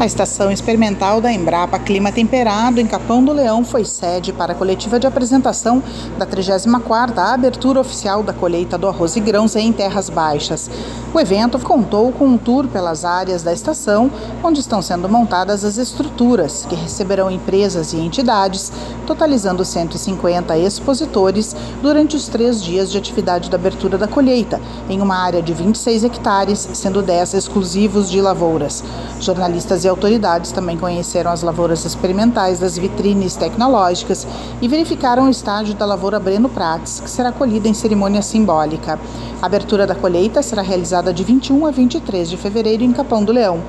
A estação experimental da Embrapa Clima Temperado em Capão do Leão foi sede para a coletiva de apresentação da 34ª abertura oficial da colheita do arroz e grãos em terras baixas. O evento contou com um tour pelas áreas da estação, onde estão sendo montadas as estruturas, que receberão empresas e entidades, totalizando 150 expositores durante os três dias de atividade da abertura da colheita, em uma área de 26 hectares, sendo 10 exclusivos de lavouras. Jornalistas e autoridades também conheceram as lavouras experimentais das vitrines tecnológicas e verificaram o estágio da lavoura Breno Prates, que será colhida em cerimônia simbólica. A abertura da colheita será realizada de 21 a 23 de fevereiro em Capão do Leão.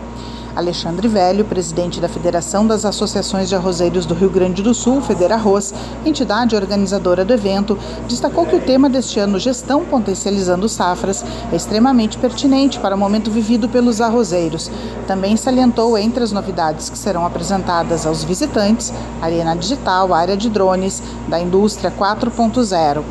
Alexandre Velho, presidente da Federação das Associações de Arrozeiros do Rio Grande do Sul, Federarroz, entidade organizadora do evento, destacou que o tema deste ano, Gestão Potencializando Safras, é extremamente pertinente para o momento vivido pelos arrozeiros. Também salientou entre as novidades que serão apresentadas aos visitantes, Arena Digital, área de drones, da indústria 4.0.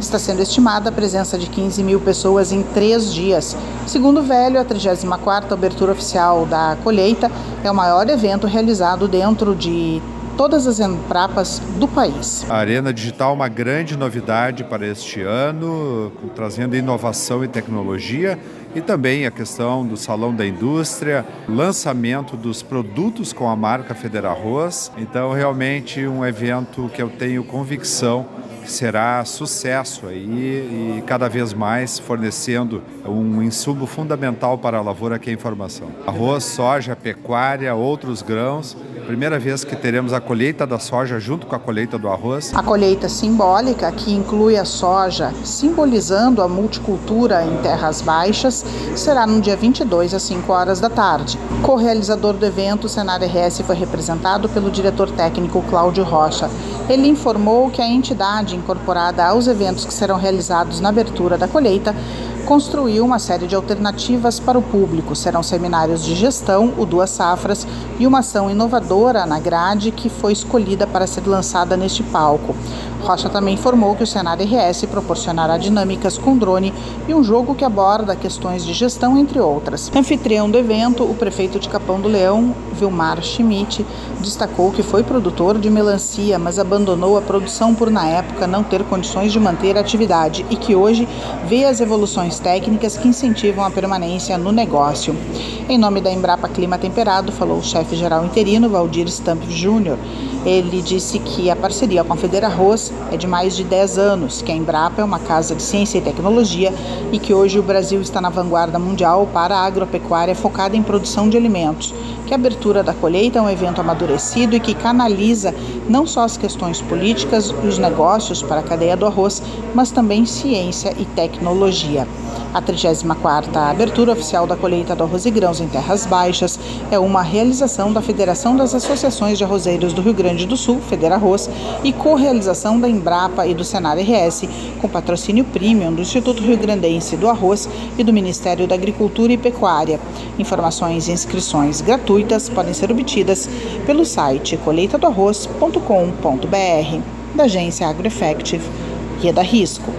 Está sendo estimada a presença de 15 mil pessoas em três dias. Segundo o Velho, a 34ª abertura oficial da colheita é o maior evento realizado dentro de todas as emprapas do país. A Arena Digital é uma grande novidade para este ano, trazendo inovação e tecnologia e também a questão do Salão da Indústria, lançamento dos produtos com a marca Federarroz. Então, realmente um evento que eu tenho convicção será sucesso aí e cada vez mais fornecendo um insumo fundamental para a lavoura que é a informação. Arroz, soja, pecuária, outros grãos Primeira vez que teremos a colheita da soja junto com a colheita do arroz. A colheita simbólica, que inclui a soja, simbolizando a multicultura em terras baixas, será no dia 22 às 5 horas da tarde. Co-realizador do evento, o Senar RS foi representado pelo diretor técnico Cláudio Rocha. Ele informou que a entidade incorporada aos eventos que serão realizados na abertura da colheita construiu uma série de alternativas para o público. Serão seminários de gestão, o Duas Safras e uma ação inovadora na grade que foi escolhida para ser lançada neste palco. Rocha também informou que o Senar RS proporcionará dinâmicas com drone e um jogo que aborda questões de gestão, entre outras. Anfitrião do evento, o prefeito de Capão do Leão, Vilmar Schmidt, destacou que foi produtor de melancia, mas abandonou a produção por, na época, não ter condições de manter a atividade e que hoje vê as evoluções técnicas que incentivam a permanência no negócio. Em nome da Embrapa Clima Temperado, falou o chefe-geral interino, Valdir Stamp Júnior. Ele disse que a parceria com a Federa Arroz é de mais de 10 anos, que a Embrapa é uma casa de ciência e tecnologia e que hoje o Brasil está na vanguarda mundial para a agropecuária focada em produção de alimentos, que a abertura da colheita é um evento amadurecido e que canaliza não só as questões políticas e os negócios para a cadeia do arroz, mas também ciência e tecnologia. A 34ª abertura oficial da colheita do arroz e grãos em terras baixas é uma realização da Federação das Associações de Arrozeiros do Rio Grande do Sul, Federarroz, e co-realização da Embrapa e do Senar RS, com patrocínio premium do Instituto Rio Grandense do Arroz e do Ministério da Agricultura e Pecuária. Informações e inscrições gratuitas podem ser obtidas pelo site colheitadoarroz.com.br da agência AgroEffective e da Risco.